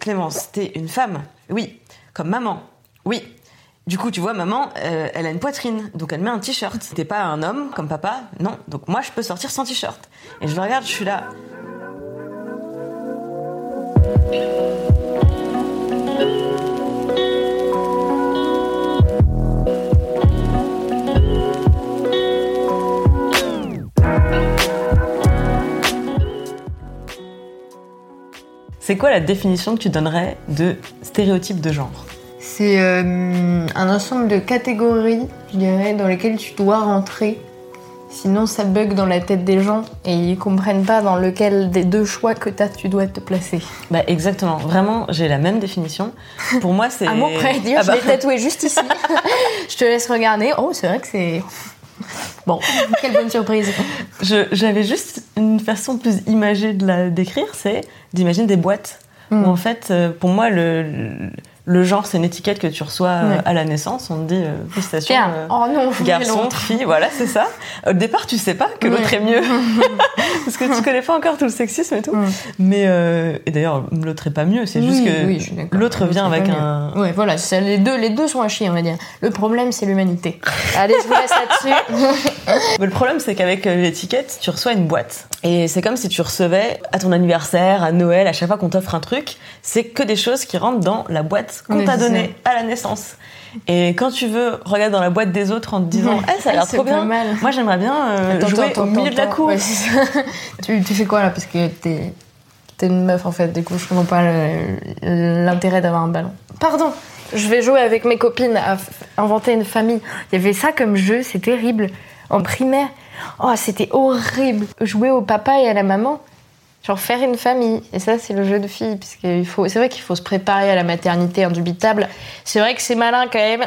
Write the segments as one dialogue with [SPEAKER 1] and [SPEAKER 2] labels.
[SPEAKER 1] Clémence, t'es une femme Oui. Comme maman Oui. Du coup, tu vois, maman, euh, elle a une poitrine, donc elle met un t-shirt. T'es pas un homme comme papa Non. Donc moi, je peux sortir sans t-shirt. Et je le regarde, je suis là. C'est quoi la définition que tu donnerais de stéréotype de genre
[SPEAKER 2] C'est euh, un ensemble de catégories, je dirais, dans lesquelles tu dois rentrer. Sinon, ça bug dans la tête des gens et ils comprennent pas dans lequel des deux choix que t'as, tu dois te placer.
[SPEAKER 1] Bah exactement, vraiment, j'ai la même définition. Pour moi, c'est...
[SPEAKER 2] À mon près, dire,
[SPEAKER 1] Ah bah,
[SPEAKER 2] je l'ai tatoué juste ici. je te laisse regarder. Oh, c'est vrai que c'est. Bon, quelle bonne surprise.
[SPEAKER 1] J'avais juste une façon plus imagée de la décrire, c'est d'imaginer des boîtes.
[SPEAKER 2] Mm.
[SPEAKER 1] Où en fait, euh, pour moi, le, le, genre, c'est une étiquette que tu reçois euh,
[SPEAKER 2] Ouais.
[SPEAKER 1] à la naissance. On te dit, euh, félicitations,
[SPEAKER 2] Tiens,
[SPEAKER 1] euh,
[SPEAKER 2] oh non,
[SPEAKER 1] garçon, fille, voilà, c'est ça. Au départ, tu sais pas que l'autre est mieux. Parce que tu connais pas encore tout le sexisme et tout. Mais, euh, et d'ailleurs, l'autre est pas mieux, c'est juste que
[SPEAKER 2] oui,
[SPEAKER 1] l'autre vient avec un.
[SPEAKER 2] Ouais, voilà, les deux, les deux sont à chier, on va dire. Le problème, c'est l'humanité. Allez, je vous laisse là-dessus.
[SPEAKER 1] Mais le problème, c'est qu'avec euh, l'étiquette, tu reçois une boîte. Et c'est comme si tu recevais à ton anniversaire, à Noël, à chaque fois qu'on t'offre un truc, c'est que des choses qui rentrent dans la boîte qu'on t'a
[SPEAKER 2] c'est
[SPEAKER 1] donnée à la naissance. Et quand tu veux regarder dans la boîte des autres en te disant. Eh, ça a l'air
[SPEAKER 2] C'est
[SPEAKER 1] trop bien,
[SPEAKER 2] mal.
[SPEAKER 1] moi j'aimerais bien euh,
[SPEAKER 2] Attends,
[SPEAKER 1] jouer
[SPEAKER 2] attends,
[SPEAKER 1] au milieu de la cour.
[SPEAKER 2] Ouais, tu, tu fais quoi là? Parce que t'es t'es une meuf en fait, du coup je comprends pas l'intérêt d'avoir un ballon. Pardon Je vais jouer avec mes copines à inventer une famille. Il y avait ça comme jeu, c'est terrible. En primaire, oh c'était horrible. Jouer au papa et à la maman. Genre faire une famille. Et ça, c'est le jeu de filles. Qu'il faut, c'est vrai qu'il faut se préparer à la maternité indubitable. C'est vrai que c'est malin quand même.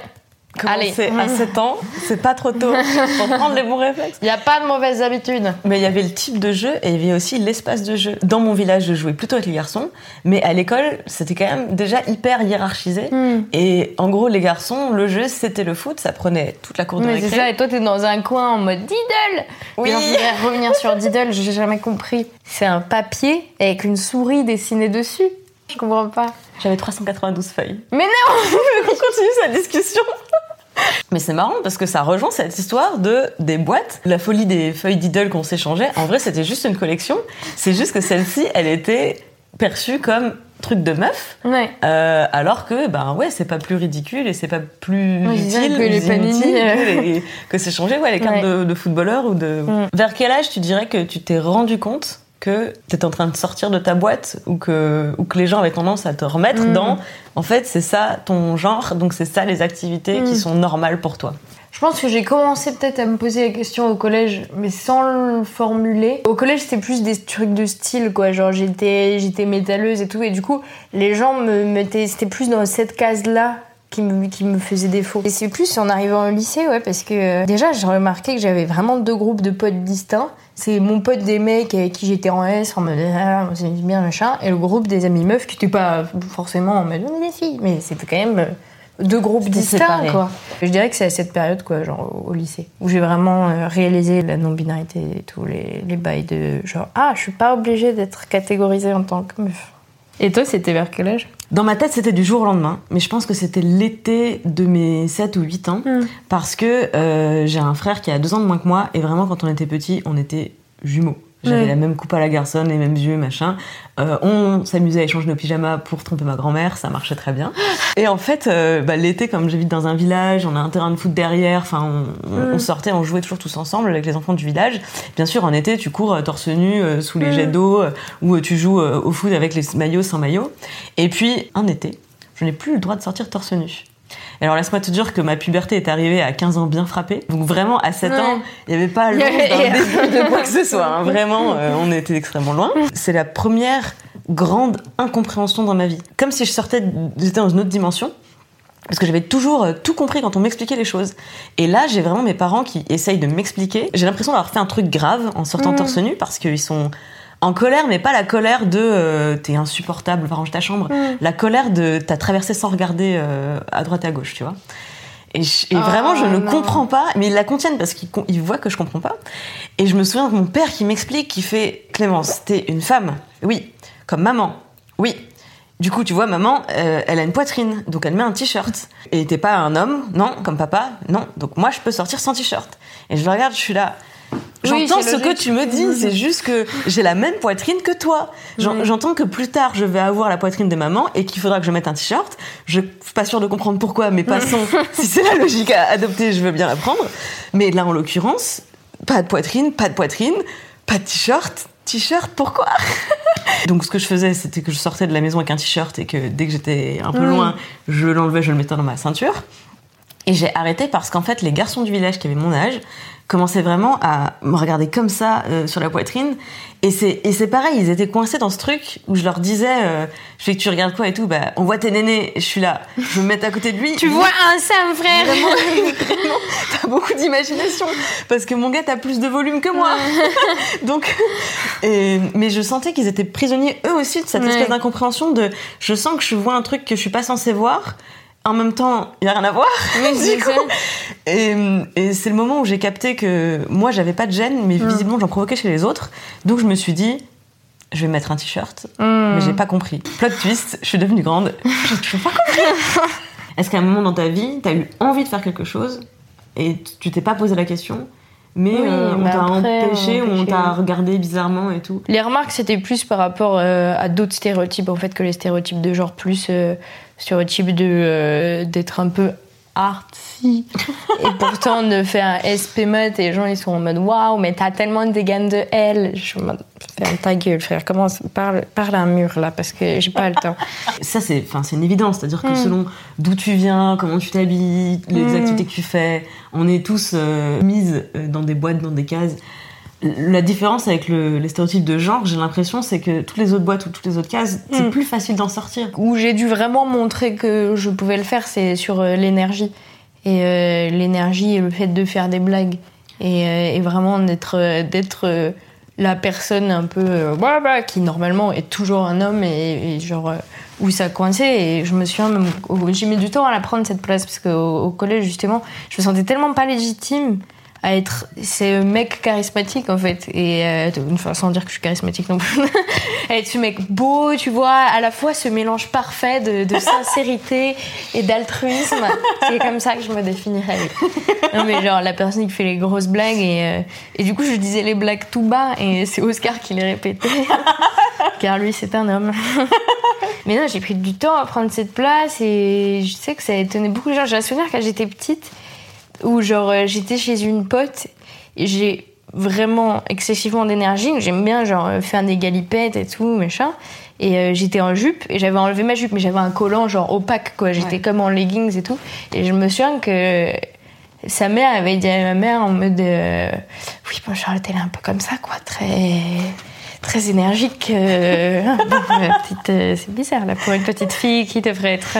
[SPEAKER 2] Allez.
[SPEAKER 1] À 7 ans, c'est pas trop tôt pour prendre les bons réflexes.
[SPEAKER 2] Il n'y a pas de mauvaises habitudes.
[SPEAKER 1] Mais il y avait le type de jeu et il y avait aussi l'espace de jeu. Dans mon village, je jouais plutôt avec les garçons, mais à l'école, c'était quand même déjà hyper hiérarchisé.
[SPEAKER 2] Hmm.
[SPEAKER 1] Et en gros, les garçons, le jeu, c'était le foot, ça prenait toute la cour de
[SPEAKER 2] Mais c'est
[SPEAKER 1] récré.
[SPEAKER 2] ça, et toi t'es dans un coin en mode Diddle
[SPEAKER 1] Oui.
[SPEAKER 2] Voudrais revenir sur Diddle, j'ai jamais compris. C'est un papier avec une souris dessinée dessus. Je comprends pas.
[SPEAKER 1] J'avais 392 feuilles.
[SPEAKER 2] Mais non
[SPEAKER 1] On continue cette discussion. Mais c'est marrant parce que ça rejoint cette histoire de des boîtes, la folie des feuilles Diddle qu'on s'échangeait. En vrai, c'était juste une collection. C'est juste que celle-ci, elle était perçue comme truc de meuf.
[SPEAKER 2] Ouais.
[SPEAKER 1] Euh, alors que, ben ouais, c'est pas plus ridicule et c'est pas plus
[SPEAKER 2] Oui, c'est
[SPEAKER 1] utile
[SPEAKER 2] que les panini, euh.
[SPEAKER 1] que, les- que s'échanger ouais, les cartes
[SPEAKER 2] Ouais.
[SPEAKER 1] de, de footballeurs ou de.
[SPEAKER 2] Mm.
[SPEAKER 1] Vers quel âge tu dirais que tu t'es rendu compte que t'étais en train de sortir de ta boîte ou que, ou que les gens avaient tendance à te remettre
[SPEAKER 2] Mm.
[SPEAKER 1] dans en fait c'est ça ton genre donc c'est ça les activités qui
[SPEAKER 2] Mm.
[SPEAKER 1] sont normales pour toi?
[SPEAKER 2] Je pense que j'ai commencé peut-être à me poser la question au collège, mais sans le formuler. Au collège, c'était plus des trucs de style, quoi. Genre, j'étais, j'étais métalleuse et tout, et du coup, les gens me mettaient, c'était plus dans cette case-là qui me, qui me faisait défaut. Et c'est plus en arrivant au lycée, ouais, parce que euh, déjà, j'ai remarqué que j'avais vraiment deux groupes de potes distincts. C'est mon pote des mecs avec qui j'étais en S, en mode ah, c'est bien machin, et le groupe des amis meufs qui étaient pas forcément en mode des filles, mais c'était quand même euh, deux groupes distincts, quoi. Je dirais que c'est à cette période, quoi, genre au lycée, où j'ai vraiment euh, réalisé la non-binarité et tous les, les bails de genre ah, je suis pas obligée d'être catégorisée en tant que meuf. Et toi, c'était vers quel âge?
[SPEAKER 1] Dans ma tête, c'était du jour au lendemain, mais je pense que c'était l'été de mes 7 ou 8 ans,
[SPEAKER 2] Mm.
[SPEAKER 1] parce que euh, j'ai un frère qui a deux ans de moins que moi, et vraiment, quand on était petit, on était jumeaux. J'avais
[SPEAKER 2] Ouais.
[SPEAKER 1] la même coupe à la garçonne, les mêmes yeux, machin. Euh, on s'amusait à échanger nos pyjamas pour tromper ma grand-mère, ça marchait très bien. Et en fait, euh, bah, l'été, comme j'habite dans un village, on a un terrain de foot derrière, enfin, on,
[SPEAKER 2] Mm.
[SPEAKER 1] on sortait, on jouait toujours tous ensemble avec les enfants du village. Bien sûr, en été, tu cours euh, torse nu euh, sous les jets d'eau, ou tu joues au foot avec les maillots sans maillot. Et puis, un été, je n'ai plus le droit de sortir torse nu. Alors laisse-moi te dire que ma puberté est arrivée à 15 ans bien frappée. Donc vraiment à 7
[SPEAKER 2] Ouais.
[SPEAKER 1] ans, il n'y avait pas
[SPEAKER 2] avait-
[SPEAKER 1] d'un début de quoi que ce soit. hein. Vraiment, euh, on était extrêmement loin. C'est la première grande incompréhension dans ma vie. Comme si je sortais, j'étais dans une autre dimension. Parce que j'avais toujours euh, tout compris quand on m'expliquait les choses. Et là, j'ai vraiment mes parents qui essayent de m'expliquer. J'ai l'impression d'avoir fait un truc grave en sortant torse nu parce qu'ils sont en colère, mais pas la colère de euh, t'es insupportable, va ranger ta chambre. La colère de t'as traversé sans regarder euh, à droite et à gauche, tu vois. Et, je- et
[SPEAKER 2] Oh,
[SPEAKER 1] vraiment, je ne
[SPEAKER 2] non.
[SPEAKER 1] comprends pas, mais ils la contiennent parce qu'ils voient que je comprends pas. Et je me souviens de mon père qui m'explique, qui fait Clémence, t'es une femme, oui, comme maman, oui. Du coup, tu vois, maman, euh, elle a une poitrine, donc elle met un t-shirt. Et t'es pas un homme, non, comme papa, non. Donc moi, je peux sortir sans t-shirt. Et je le regarde, je suis là. J'entends ce que tu me dis, c'est juste que j'ai la même poitrine que toi. J'en- J'entends que plus tard, je vais avoir la poitrine de maman et qu'il faudra que je mette un t-shirt. Je suis pas sûre de comprendre pourquoi, mais passons. si c'est la logique à adopter, je veux bien la prendre. Mais là, en l'occurrence, pas de poitrine, pas de poitrine, pas de t-shirt. T-shirt, pourquoi? Donc, ce que je faisais, c'était que je sortais de la maison avec un t-shirt et que dès que j'étais un peu loin, je l'enlevais, je le mettais dans ma ceinture. Et j'ai arrêté parce qu'en fait, les garçons du village qui avaient mon âge commençaient vraiment à me regarder comme ça euh, sur la poitrine. Et c'est, et c'est pareil, ils étaient coincés dans ce truc où je leur disais, euh, je fais que tu regardes quoi et tout, bah, on voit tes nénés, je suis là, je me mets à côté de lui.
[SPEAKER 2] Tu vois un sein, frère
[SPEAKER 1] Vraiment, t'as beaucoup d'imagination parce que mon gars t'as plus de volume que moi. Donc, et- mais je sentais qu'ils étaient prisonniers eux aussi de cette
[SPEAKER 2] Ouais.
[SPEAKER 1] espèce d'incompréhension de, je sens que je vois un truc que je suis pas censée voir. En même temps, il y a rien à voir.
[SPEAKER 2] Oui, c'est
[SPEAKER 1] Du coup, et, et c'est le moment où j'ai capté que moi j'avais pas de gêne, mais visiblement j'en provoquais chez les autres. Donc je me suis dit, je vais mettre un t-shirt,
[SPEAKER 2] Hmm.
[SPEAKER 1] mais j'ai pas compris. Plot twist, je suis devenue grande, j'ai toujours pas compris. Est-ce qu'à un moment dans ta vie, t'as eu envie de faire quelque chose et tu t'es pas posé la question, mais
[SPEAKER 2] Oui,
[SPEAKER 1] euh, on
[SPEAKER 2] mais
[SPEAKER 1] t'a empêché,
[SPEAKER 2] on
[SPEAKER 1] ou on t'a regardé bizarrement et tout
[SPEAKER 2] Les remarques, c'était plus par rapport euh, à d'autres stéréotypes, en fait, que les stéréotypes de genre, plus euh, stéréotypes de, euh, d'être un peu artsy. et pourtant, de faire un SP math et les gens, ils sont en mode waouh, mais t'as tellement de gamme de L. Je suis en mode, ferme ta gueule, frère, commence, parle, parle à un mur là, parce que j'ai pas le temps.
[SPEAKER 1] Ça, c'est enfin, c'est une évidence. C'est-à-dire que
[SPEAKER 2] Mm.
[SPEAKER 1] selon d'où tu viens, comment tu t'habilles, les
[SPEAKER 2] Mm.
[SPEAKER 1] activités que tu fais, on est tous euh, mises euh, dans des boîtes, dans des cases. La différence avec le, les stéréotypes de genre, j'ai l'impression, c'est que toutes les autres boîtes ou toutes les autres cases, c'est
[SPEAKER 2] Mm.
[SPEAKER 1] plus facile d'en sortir.
[SPEAKER 2] Où j'ai dû vraiment montrer que je pouvais le faire, c'est sur euh, l'énergie. Et euh, l'énergie et le fait de faire des blagues. Et, euh, et vraiment d'être d'être la personne un peu euh, bah, bah, qui normalement est toujours un homme et, et genre où ça coinçait. Et je me souviens même, j'ai mis du temps à la prendre cette place parce qu'au au collège justement, je me sentais tellement pas légitime à être ce mec charismatique en fait. Et euh, enfin, sans dire que je suis charismatique non plus. À être ce mec beau tu vois à la fois ce mélange parfait de, de sincérité et d'altruisme. C'est comme ça que je me définirais non mais genre la personne qui fait les grosses blagues et, euh, et du coup je disais les blagues tout bas et c'est Oscar qui les répétait. Car lui c'est un homme. Mais non j'ai pris du temps à prendre cette place et je sais que ça a étonné beaucoup de gens. J'ai un souvenir quand j'étais petite où genre euh, j'étais chez une pote et j'ai vraiment excessivement d'énergie j'aime bien genre euh, faire des galipettes et tout machin. Et euh, j'étais en jupe et j'avais enlevé ma jupe mais j'avais un collant genre opaque quoi. J'étais
[SPEAKER 1] Ouais.
[SPEAKER 2] comme en leggings et tout. Et je me souviens que sa mère avait dit à ma mère en mode euh, oui bon Charlotte elle est un peu comme ça quoi. Très très énergique euh, c'est bizarre là pour une petite fille qui devrait être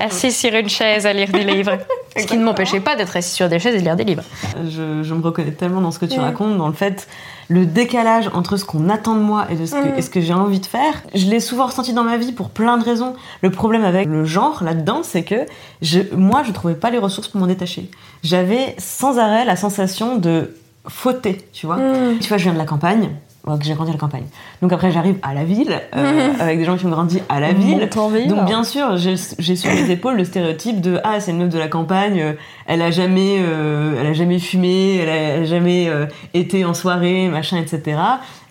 [SPEAKER 2] assise sur une chaise à lire des livres ce qui ne m'empêchait pas d'être assise sur des chaises et de lire des livres
[SPEAKER 1] Je, je me reconnais tellement dans ce que tu racontes, dans le fait, le décalage entre ce qu'on attend de moi et, de ce que, et ce que j'ai envie de faire. Je l'ai souvent ressenti dans ma vie pour plein de raisons. Le problème avec le genre là-dedans, c'est que je, moi, je trouvais pas les ressources pour m'en détacher. J'avais sans arrêt la sensation de fauter, tu vois. Tu vois, je viens de la campagne. Que j'ai grandi à la campagne. Donc après j'arrive à la ville euh, avec des gens qui ont grandi à la ville. Donc bien sûr j'ai sur les épaules le stéréotype de ah c'est une meuf de la campagne, euh, elle a jamais euh, elle a jamais fumé, elle a, elle a jamais euh, été en soirée machin etc.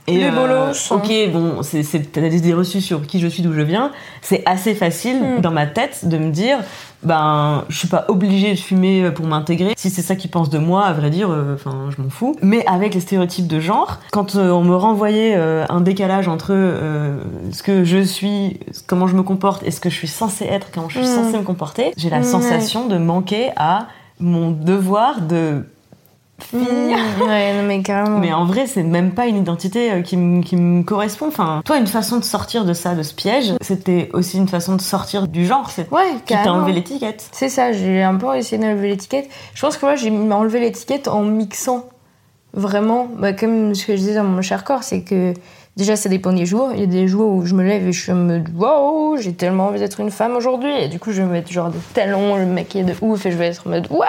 [SPEAKER 1] Et
[SPEAKER 2] Les
[SPEAKER 1] euh,
[SPEAKER 2] bolos,
[SPEAKER 1] ok, bon, c'est, c'est, t'as des reçues sur qui je suis, d'où je viens. C'est assez facile
[SPEAKER 2] Mm.
[SPEAKER 1] dans ma tête de me dire, ben, je suis pas obligée de fumer pour m'intégrer. Si c'est ça qu'ils pensent de moi, à vrai dire, euh, enfin, je m'en fous. Mais avec les stéréotypes de genre, quand euh, on me renvoyait un décalage entre ce que je suis, comment je me comporte et ce que je suis censée être, comment je suis
[SPEAKER 2] Mm.
[SPEAKER 1] censée me comporter, j'ai la sensation de manquer à mon devoir de fille.
[SPEAKER 2] Mmh, ouais, non, mais carrément.
[SPEAKER 1] Mais en vrai, c'est même pas une identité euh, qui, me- qui me correspond. Enfin, toi, une façon de sortir de ça, de ce piège, c'était aussi une façon de sortir du genre. C'est
[SPEAKER 2] Ouais,
[SPEAKER 1] qui t'a enlevé l'étiquette.
[SPEAKER 2] C'est ça, j'ai un peu essayé d'enlever l'étiquette. Je pense que moi, j'ai enlevé l'étiquette en mixant vraiment, bah, comme ce que je disais dans mon cher corps, c'est que déjà, dépend des jours. Il y a des jours où je me lève et je en mode waouh, j'ai tellement envie d'être une femme aujourd'hui. Et du coup, je vais me mettre genre des talons, le maquiller de ouf et je vais être en mode ouais.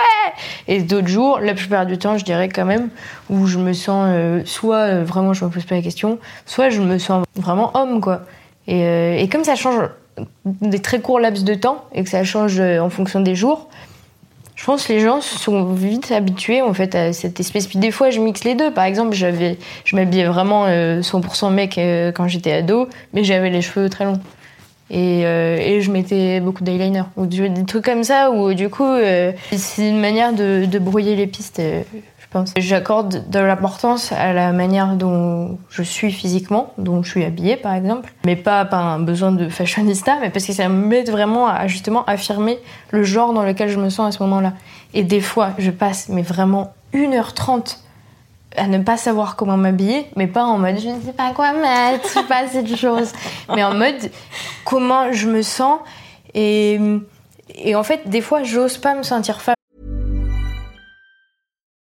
[SPEAKER 2] Et d'autres jours, la plupart du temps, je dirais quand même, où je me sens euh, soit euh, vraiment, je me pose pas la question, soit je me sens vraiment homme, quoi. Et, euh, et comme ça change des très courts laps de temps et que ça change en fonction des jours, je pense que les gens se sont vite habitués en fait à cette espèce. Puis des fois, je mixe les deux. Par exemple, j'avais, je m'habillais vraiment euh, 100% mec euh, quand j'étais ado, mais j'avais les cheveux très longs. Et, euh, et je mettais beaucoup d'eyeliner. Ou des trucs comme ça où du coup, euh, c'est une manière de, de brouiller les pistes, euh, je pense. J'accorde de l'importance à la manière dont je suis physiquement, dont je suis habillée par exemple, mais pas par un besoin de fashionista, mais parce que ça m'aide vraiment à justement affirmer le genre dans lequel je me sens à ce moment-là. Et des fois, je passe mais vraiment 1h30 à ne pas savoir comment m'habiller, mais pas en mode je ne sais pas quoi mettre, pas cette chose, mais en mode comment je me sens et, et en fait des fois j'ose pas me sentir femme.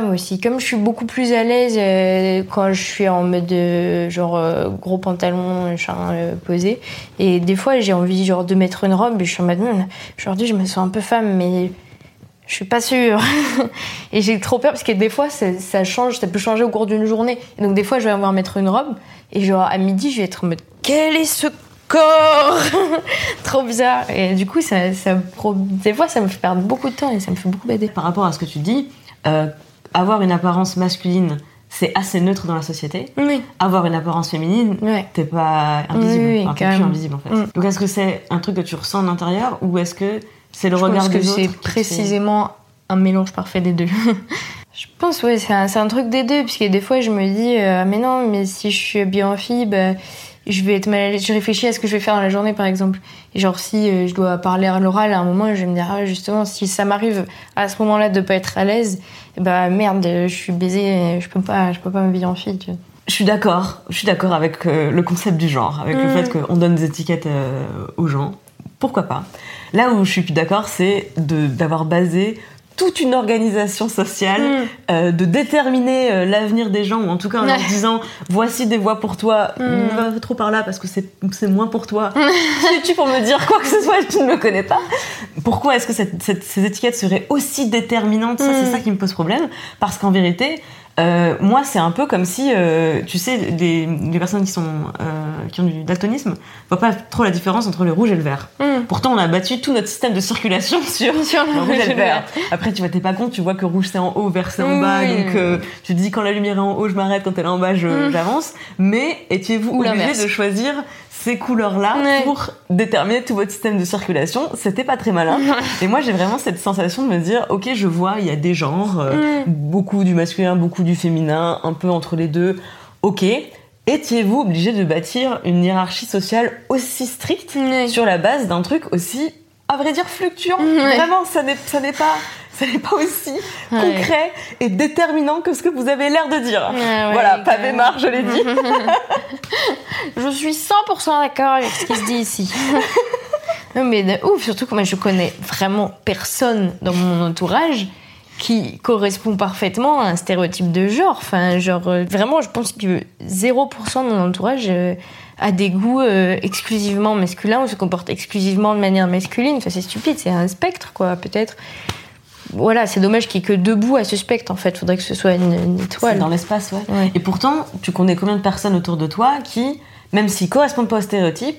[SPEAKER 2] Moi aussi, comme je suis beaucoup plus à l'aise euh, quand je suis en mode euh, genre euh, gros pantalon, posé. Et des fois, j'ai envie genre de mettre une robe et je suis en mode Hum, aujourd'hui, je me sens un peu femme, mais je suis pas sûre. et j'ai trop peur parce que des fois, ça, change, ça peut changer au cours d'une journée. Donc des fois, je vais avoir mettre une robe et genre à midi, je vais être en mode quel est ce corps? Trop bizarre. Et du coup, ça, ça, des fois, ça me fait perdre beaucoup de temps et ça me fait beaucoup baider.
[SPEAKER 1] Par rapport à ce que tu dis, avoir une apparence masculine, c'est assez neutre dans la société.
[SPEAKER 2] Oui.
[SPEAKER 1] Avoir une apparence féminine,
[SPEAKER 2] Ouais.
[SPEAKER 1] t'es pas invisible.
[SPEAKER 2] Oui, oui,
[SPEAKER 1] Enfin, t'es plus invisible en fait.
[SPEAKER 2] Mm.
[SPEAKER 1] Donc est-ce que c'est un truc que tu ressens de l'intérieur ou est-ce que c'est le
[SPEAKER 2] Je
[SPEAKER 1] regard
[SPEAKER 2] pense que
[SPEAKER 1] autres
[SPEAKER 2] c'est précisément un mélange parfait des deux. je pense, ouais, c'est un, truc des deux, puisque des fois je me dis, euh, mais non, mais si je suis habillée en fille, bah, je vais être mal à l'aise. Je réfléchis à ce que je vais faire dans la journée, par exemple. Et genre, si euh, je dois parler à l'oral à un moment, je vais me dire, ah, justement, si ça m'arrive à ce moment-là de pas être à l'aise, bah merde, je suis baisée, je peux pas, je peux pas m'habiller en fille, tu vois.
[SPEAKER 1] Je suis d'accord, je suis d'accord avec euh, le concept du genre, avec le
[SPEAKER 2] Mm.
[SPEAKER 1] fait qu'on donne des étiquettes euh, aux gens. Pourquoi pas? Là où je suis plus d'accord, c'est d'avoir basé toute une organisation sociale,
[SPEAKER 2] Mm.
[SPEAKER 1] euh, de déterminer euh, l'avenir des gens, ou en tout cas en leur disant voici des voies pour toi,
[SPEAKER 2] Mm.
[SPEAKER 1] ne va pas trop par là parce que c'est moins pour toi. Qui es-tu pour me dire quoi que ce soit Tu ne me connais pas. Pourquoi est-ce que cette- cette- ces étiquettes seraient aussi déterminantes? Ça, c'est
[SPEAKER 2] Mm.
[SPEAKER 1] ça qui me pose problème. Parce qu'en vérité, euh, moi, c'est un peu comme si, euh, tu sais, des, des personnes qui, sont, euh, qui ont du daltonisme voient pas trop la différence entre le rouge et le vert.
[SPEAKER 2] Mm.
[SPEAKER 1] Pourtant, on a battu tout notre système de circulation sur,
[SPEAKER 2] Sur le
[SPEAKER 1] le rouge et le vert. Après, tu vois, t'es pas con, tu vois que rouge c'est en haut, vert c'est en bas, donc euh, tu te dis quand la lumière est en haut, je m'arrête, quand elle est en bas, je-
[SPEAKER 2] Mm.
[SPEAKER 1] j'avance. Mais étiez-vous
[SPEAKER 2] Ou
[SPEAKER 1] obligé de choisir ces couleurs-là
[SPEAKER 2] Ouais.
[SPEAKER 1] pour déterminer tout votre système de circulation C'était pas très malin. Et moi, j'ai vraiment cette sensation de me dire, ok, je vois, il y a des genres, euh, beaucoup du masculin, beaucoup du féminin, un peu entre les deux. Ok. Étiez-vous obligé de bâtir une hiérarchie sociale aussi stricte sur la base d'un truc aussi, à vrai dire, fluctuant? Vraiment, ça n'est pas, ça n'est pas aussi
[SPEAKER 2] Ouais.
[SPEAKER 1] concret et déterminant que ce que vous avez l'air de dire.
[SPEAKER 2] Ouais, ouais,
[SPEAKER 1] voilà,
[SPEAKER 2] carrément.
[SPEAKER 1] marre, je l'ai dit.
[SPEAKER 2] Je suis 100% d'accord avec ce qui se dit ici. non, mais de ouf, surtout que moi je connais vraiment personne dans mon entourage qui correspond parfaitement à un stéréotype de genre. Enfin, genre, euh, vraiment, je pense que 0% de mon entourage euh, a des goûts euh, exclusivement masculins ou se comporte exclusivement de manière masculine. Enfin, c'est stupide, c'est un spectre, quoi, peut-être. Voilà, c'est dommage qu'il n'y ait que deux bouts à ce spectre, en fait. Faudrait que ce soit une, étoile.
[SPEAKER 1] dans l'espace, ouais.
[SPEAKER 2] Ouais.
[SPEAKER 1] Et pourtant, tu connais combien de personnes autour de toi qui, même s'ils correspondent pas au stéréotype,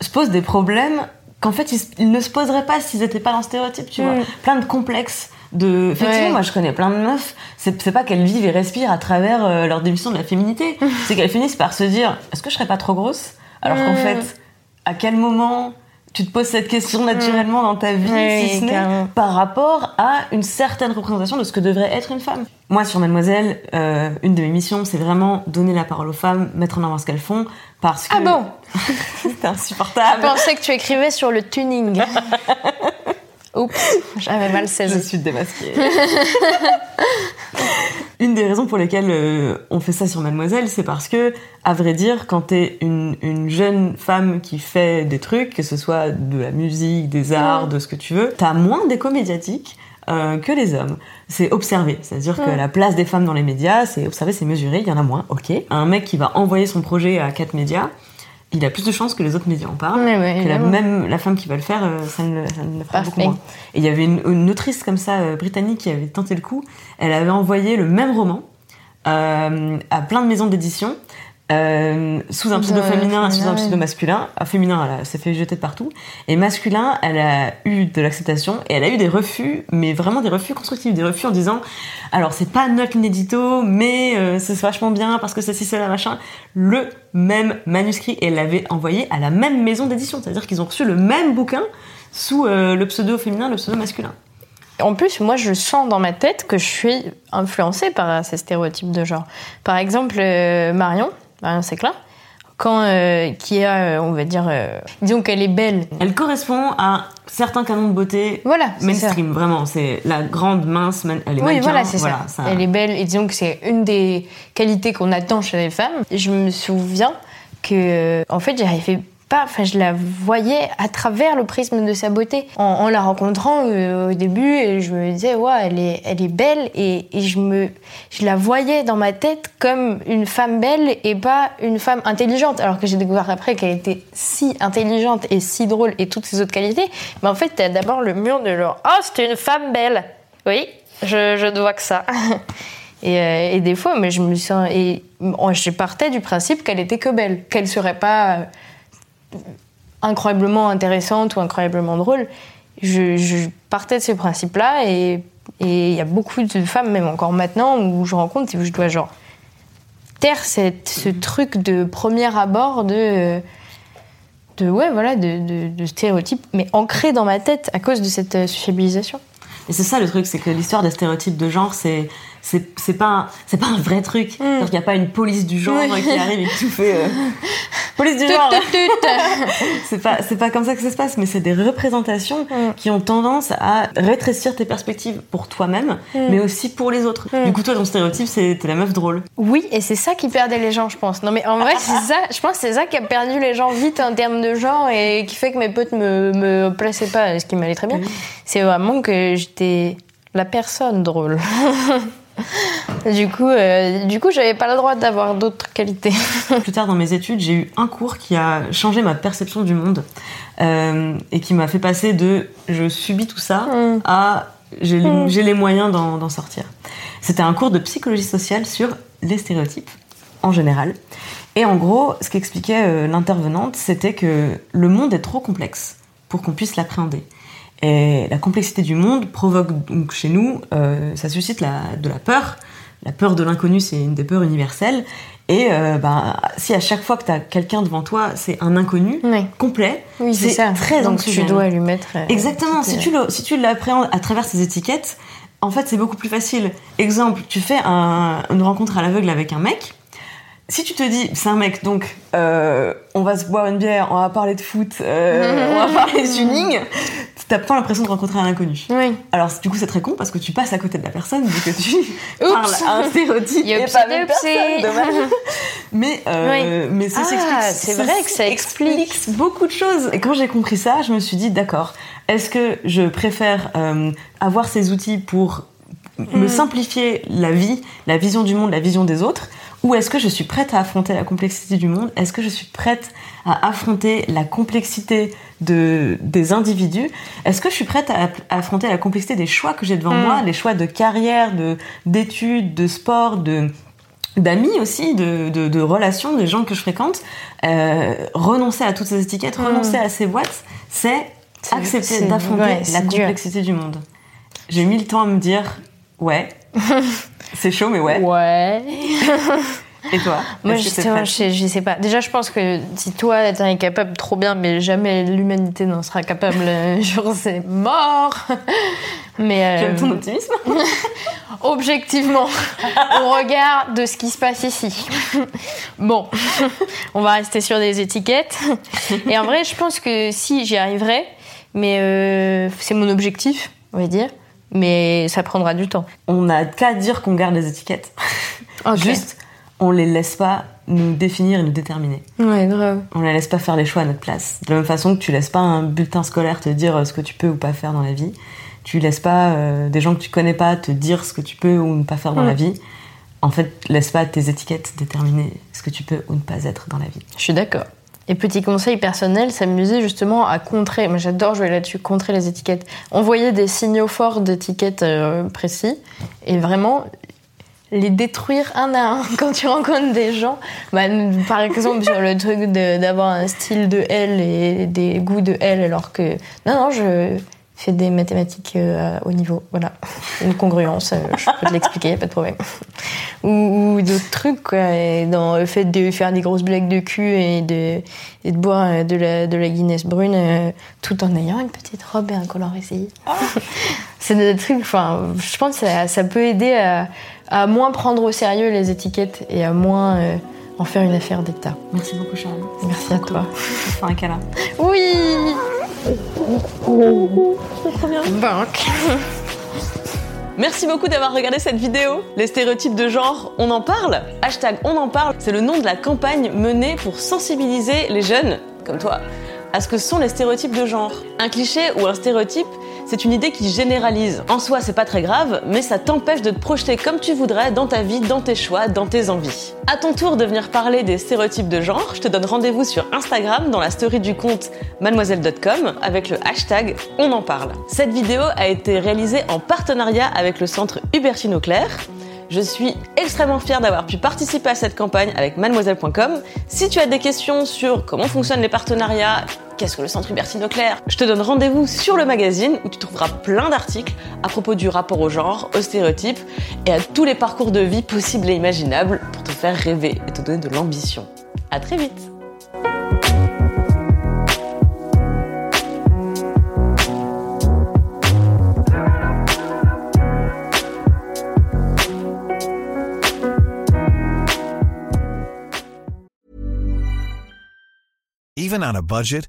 [SPEAKER 1] se posent des problèmes qu'en fait ils, ne se poseraient pas s'ils n'étaient pas dans le stéréotype, tu vois.
[SPEAKER 2] Mm.
[SPEAKER 1] Plein de complexes. De... Effectivement,
[SPEAKER 2] Ouais.
[SPEAKER 1] moi je connais plein de meufs, c'est c'est pas qu'elles vivent et respirent à travers euh, leur démission de la féminité, c'est qu'elles finissent par se dire est-ce que je serais pas trop grosse? Alors qu'en
[SPEAKER 2] Mm.
[SPEAKER 1] fait, à quel moment tu te poses cette question naturellement dans ta vie, si ce n'est par rapport à une certaine représentation de ce que devrait être une femme. Moi, sur Mademoiselle, euh, une de mes missions, c'est vraiment donner la parole aux femmes, mettre en avant ce qu'elles font, parce que
[SPEAKER 2] Ah bon
[SPEAKER 1] c'est
[SPEAKER 2] Je
[SPEAKER 1] insupportable.
[SPEAKER 2] pensais que tu écrivais sur le tuning. Oups, j'avais mal
[SPEAKER 1] Je
[SPEAKER 2] saisi.
[SPEAKER 1] suis démasquée. une des raisons pour lesquelles euh, on fait ça sur Mademoiselle, c'est parce que, à vrai dire, quand t'es une, une jeune femme qui fait des trucs, que ce soit de la musique, des arts, de ce que tu veux, t'as moins d'écho médiatique euh, que les hommes. C'est observé, c'est-à-dire que la place des femmes dans les médias, c'est observé, c'est mesuré, il y en a moins, ok. Un mec qui va envoyer son projet à quatre médias, il a plus de chances que les autres médias en parlent.
[SPEAKER 2] Ouais, ouais,
[SPEAKER 1] que la, même la femme qui va le faire, euh, ça ne, le- ça ne le fera beaucoup moins. Et il y avait une, une autrice comme ça, euh, britannique, qui avait tenté le coup. Elle avait envoyé le même roman euh, à plein de maisons d'édition. Euh, sous un pseudo
[SPEAKER 2] Ouais,
[SPEAKER 1] féminin, sous un
[SPEAKER 2] féminin,
[SPEAKER 1] pseudo masculin. Euh, féminin, elle s'est fait jeter de partout. Et masculin, elle a eu de l'acceptation et elle a eu des refus, mais vraiment des refus constructifs, des refus en disant alors c'est pas notre ligne édito, mais euh, c'est vachement bien parce que c'est ci, cela, machin. Le même manuscrit et elle l'avait envoyé à la même maison d'édition, c'est-à-dire qu'ils ont reçu le même bouquin sous euh, le pseudo féminin, le pseudo masculin.
[SPEAKER 2] En plus, moi, je sens dans ma tête que je suis influencée par ces stéréotypes de genre. Par exemple, euh, Marion, Marion Séclin, quand euh, qui a, euh, on va dire, euh, disons qu'elle est belle.
[SPEAKER 1] Elle correspond à certains canons de beauté
[SPEAKER 2] Voilà, c'est
[SPEAKER 1] mainstream, vraiment. C'est la grande, mince, elle est
[SPEAKER 2] Oui,
[SPEAKER 1] mannequin,
[SPEAKER 2] voilà, c'est
[SPEAKER 1] voilà,
[SPEAKER 2] ça. Elle est belle et disons que c'est une des qualités qu'on attend chez les femmes. Je me souviens que, en fait, j'arrivais enfin, je la voyais à travers le prisme de sa beauté. En, la rencontrant euh, au début, je me disais, ouais, elle est, elle est belle et, je la voyais dans ma tête comme une femme belle et pas une femme intelligente. Alors que j'ai découvert après qu'elle était si intelligente et si drôle et toutes ces autres qualités. Mais en fait, t'as d'abord le mur de genre, oh, c'est une femme belle. Oui, je, ne vois que ça. Et, euh, et des fois, mais je me sens. Et moi, je partais du principe qu'elle était que belle, qu'elle serait pas incroyablement intéressante ou incroyablement drôle. Je, je partais de ce principe-là et et il y a beaucoup de femmes, même encore maintenant, où je rencontre, où je dois genre taire cette, ce truc de premier abord de. de ouais, voilà, de, de, de stéréotypes, mais ancré dans ma tête à cause de cette euh, sociabilisation.
[SPEAKER 1] Et c'est ça le truc, c'est que l'histoire des stéréotypes de genre, c'est c'est c'est pas un- c'est pas un vrai truc. C'est-à-dire qu'il n'y a pas une police du genre
[SPEAKER 2] Oui.
[SPEAKER 1] qui arrive et qui tout fait euh, police du genre. C'est pas c'est pas comme ça que ça se passe, mais c'est des représentations
[SPEAKER 2] Mm.
[SPEAKER 1] qui ont tendance à rétrécir tes perspectives pour toi-même,
[SPEAKER 2] Mm.
[SPEAKER 1] mais aussi pour les autres. Du coup, toi, ton stéréotype, c'est t'es la meuf drôle.
[SPEAKER 2] Oui, et c'est ça qui perdait les gens, je pense. Non, mais en vrai, c'est ça. Je pense c'est ça qui a perdu les gens vite en termes de genre et qui fait que mes potes me, me plaçaient pas, ce qui m'allait très bien. C'est vraiment que j'étais la personne drôle. du coup, euh, du coup, j'avais pas le droit d'avoir d'autres qualités.
[SPEAKER 1] Plus tard dans mes études, j'ai eu un cours qui a changé ma perception du monde euh, et qui m'a fait passer de je subis tout ça
[SPEAKER 2] Mm.
[SPEAKER 1] à j'ai les, j'ai les moyens d'en d'en sortir. C'était un cours de psychologie sociale sur les stéréotypes en général. Et en gros, ce qu'expliquait euh, l'intervenante, c'était que le monde est trop complexe pour qu'on puisse l'appréhender. Et la complexité du monde provoque donc chez nous, euh, ça suscite la, de la peur. La peur de l'inconnu, c'est une des peurs universelles. Et euh, ben, si à chaque fois que tu as quelqu'un devant toi, c'est un inconnu
[SPEAKER 2] Oui.
[SPEAKER 1] complet,
[SPEAKER 2] Oui, c'est
[SPEAKER 1] très
[SPEAKER 2] Donc tu
[SPEAKER 1] anxiogène.
[SPEAKER 2] dois lui mettre. euh,
[SPEAKER 1] Exactement. Si tu le- si tu l'appréhendes à travers ces étiquettes, en fait, c'est beaucoup plus facile. Exemple, tu fais un- une rencontre à l'aveugle avec un mec. Si tu te dis, c'est un mec, donc euh, on va se boire une bière, on va parler de foot, euh, on va parler de tuning, t'as pas l'impression de rencontrer un inconnu.
[SPEAKER 2] Oui.
[SPEAKER 1] Alors du coup c'est très con parce que tu passes à côté de la personne vu que tu parles à un stéréotype et pas même personne, dommage. Mais, euh, mais ça
[SPEAKER 2] Ah,
[SPEAKER 1] s'explique.
[SPEAKER 2] c'est vrai que ça explique.
[SPEAKER 1] beaucoup de choses. Et quand j'ai compris ça, je me suis dit d'accord. Est-ce que je préfère euh, avoir ces outils pour me simplifier la vie, la vision du monde, la vision des autres Ou est-ce que je suis prête à affronter la complexité du monde? Est-ce que je suis prête à affronter la complexité de, des individus Est-ce que je suis prête à, à affronter la complexité des choix que j'ai devant moi, les choix de carrière, de d'études, de sport, de d'amis aussi, de, de, de relations, des gens que je fréquente, euh, renoncer à toutes ces étiquettes, renoncer à ces boîtes, c'est accepter d'affronter
[SPEAKER 2] ouais,
[SPEAKER 1] la
[SPEAKER 2] dur.
[SPEAKER 1] complexité du monde. J'ai mis le temps à me dire, ouais, c'est chaud, mais ouais.
[SPEAKER 2] Ouais.
[SPEAKER 1] Et toi
[SPEAKER 2] Moi,
[SPEAKER 1] t'es
[SPEAKER 2] justement, je, je sais pas. Déjà, je pense que si toi, t'en es capable, trop bien, mais jamais l'humanité n'en sera capable. Genre, c'est mort. Mais euh,
[SPEAKER 1] J'aime ton optimisme.
[SPEAKER 2] objectivement, au regard de ce qui se passe ici. Bon, on va rester sur des étiquettes. Et en vrai, je pense que si, j'y arriverai. Mais euh, c'est mon objectif, on va dire. Mais ça prendra du temps.
[SPEAKER 1] On n'a qu'à dire qu'on garde les étiquettes. Juste, on les laisse pas nous définir et nous déterminer.
[SPEAKER 2] Ouais, grave.
[SPEAKER 1] On les laisse pas faire les choix à notre place. De la même façon que tu laisses pas un bulletin scolaire te dire euh, ce que tu peux ou pas faire dans la vie. Tu laisses pas euh, des gens que tu connais pas te dire ce que tu peux ou ne pas faire dans
[SPEAKER 2] Ouais.
[SPEAKER 1] la vie. En fait, laisse pas tes étiquettes déterminer ce que tu peux ou ne pas être dans la vie.
[SPEAKER 2] Je suis d'accord. Et petit conseil personnel, s'amuser justement à contrer. Moi, j'adore jouer là-dessus, contrer les étiquettes. Envoyer des signaux forts d'étiquettes euh, précis et vraiment les détruire un à un quand tu rencontres des gens. Bah, par exemple, sur le truc d'avoir un style de L et des goûts de L, alors que non, non, je fais des mathématiques euh, haut niveau. Voilà, une congruence, euh, je peux te l'expliquer, pas de problème. Ou, ou d'autres trucs, quoi. Et dans le fait de faire des grosses blagues de cul et de, et de boire euh, de la, de la Guinness brune euh, tout en ayant une petite robe et un collant essayé. C'est des trucs, enfin, je pense que ça, ça peut aider à, à moins prendre au sérieux les étiquettes et à moins euh, en faire une affaire d'État.
[SPEAKER 1] Merci beaucoup, Charlie.
[SPEAKER 2] Merci à toi.
[SPEAKER 1] Faire un câlin.
[SPEAKER 2] Oui Banque.
[SPEAKER 1] Merci beaucoup d'avoir regardé cette vidéo. Les stéréotypes de genre, on en parle Hashtag on en parle, c'est le nom de la campagne menée pour sensibiliser les jeunes, comme toi, à ce que sont les stéréotypes de genre. Un cliché ou un stéréotype, c'est une idée qui généralise. En soi, c'est pas très grave, mais ça t'empêche de te projeter comme tu voudrais dans ta vie, dans tes choix, dans tes envies. À ton tour de venir parler des stéréotypes de genre, je te donne rendez-vous sur Instagram dans la story du compte mademoiselle.com avec le hashtag on en parle. Cette vidéo a été réalisée en partenariat avec le centre Hubertine Auclair. Je suis extrêmement fière d'avoir pu participer à cette campagne avec mademoiselle.com. Si tu as des questions sur comment fonctionnent les partenariats, qu'est-ce que le centre Hubertine Auclair, je te donne rendez-vous sur le magazine où tu trouveras plein d'articles à propos du rapport au genre, aux stéréotypes et à tous les parcours de vie possibles et imaginables pour te faire rêver et te donner de l'ambition. À très vite
[SPEAKER 3] Even on a budget,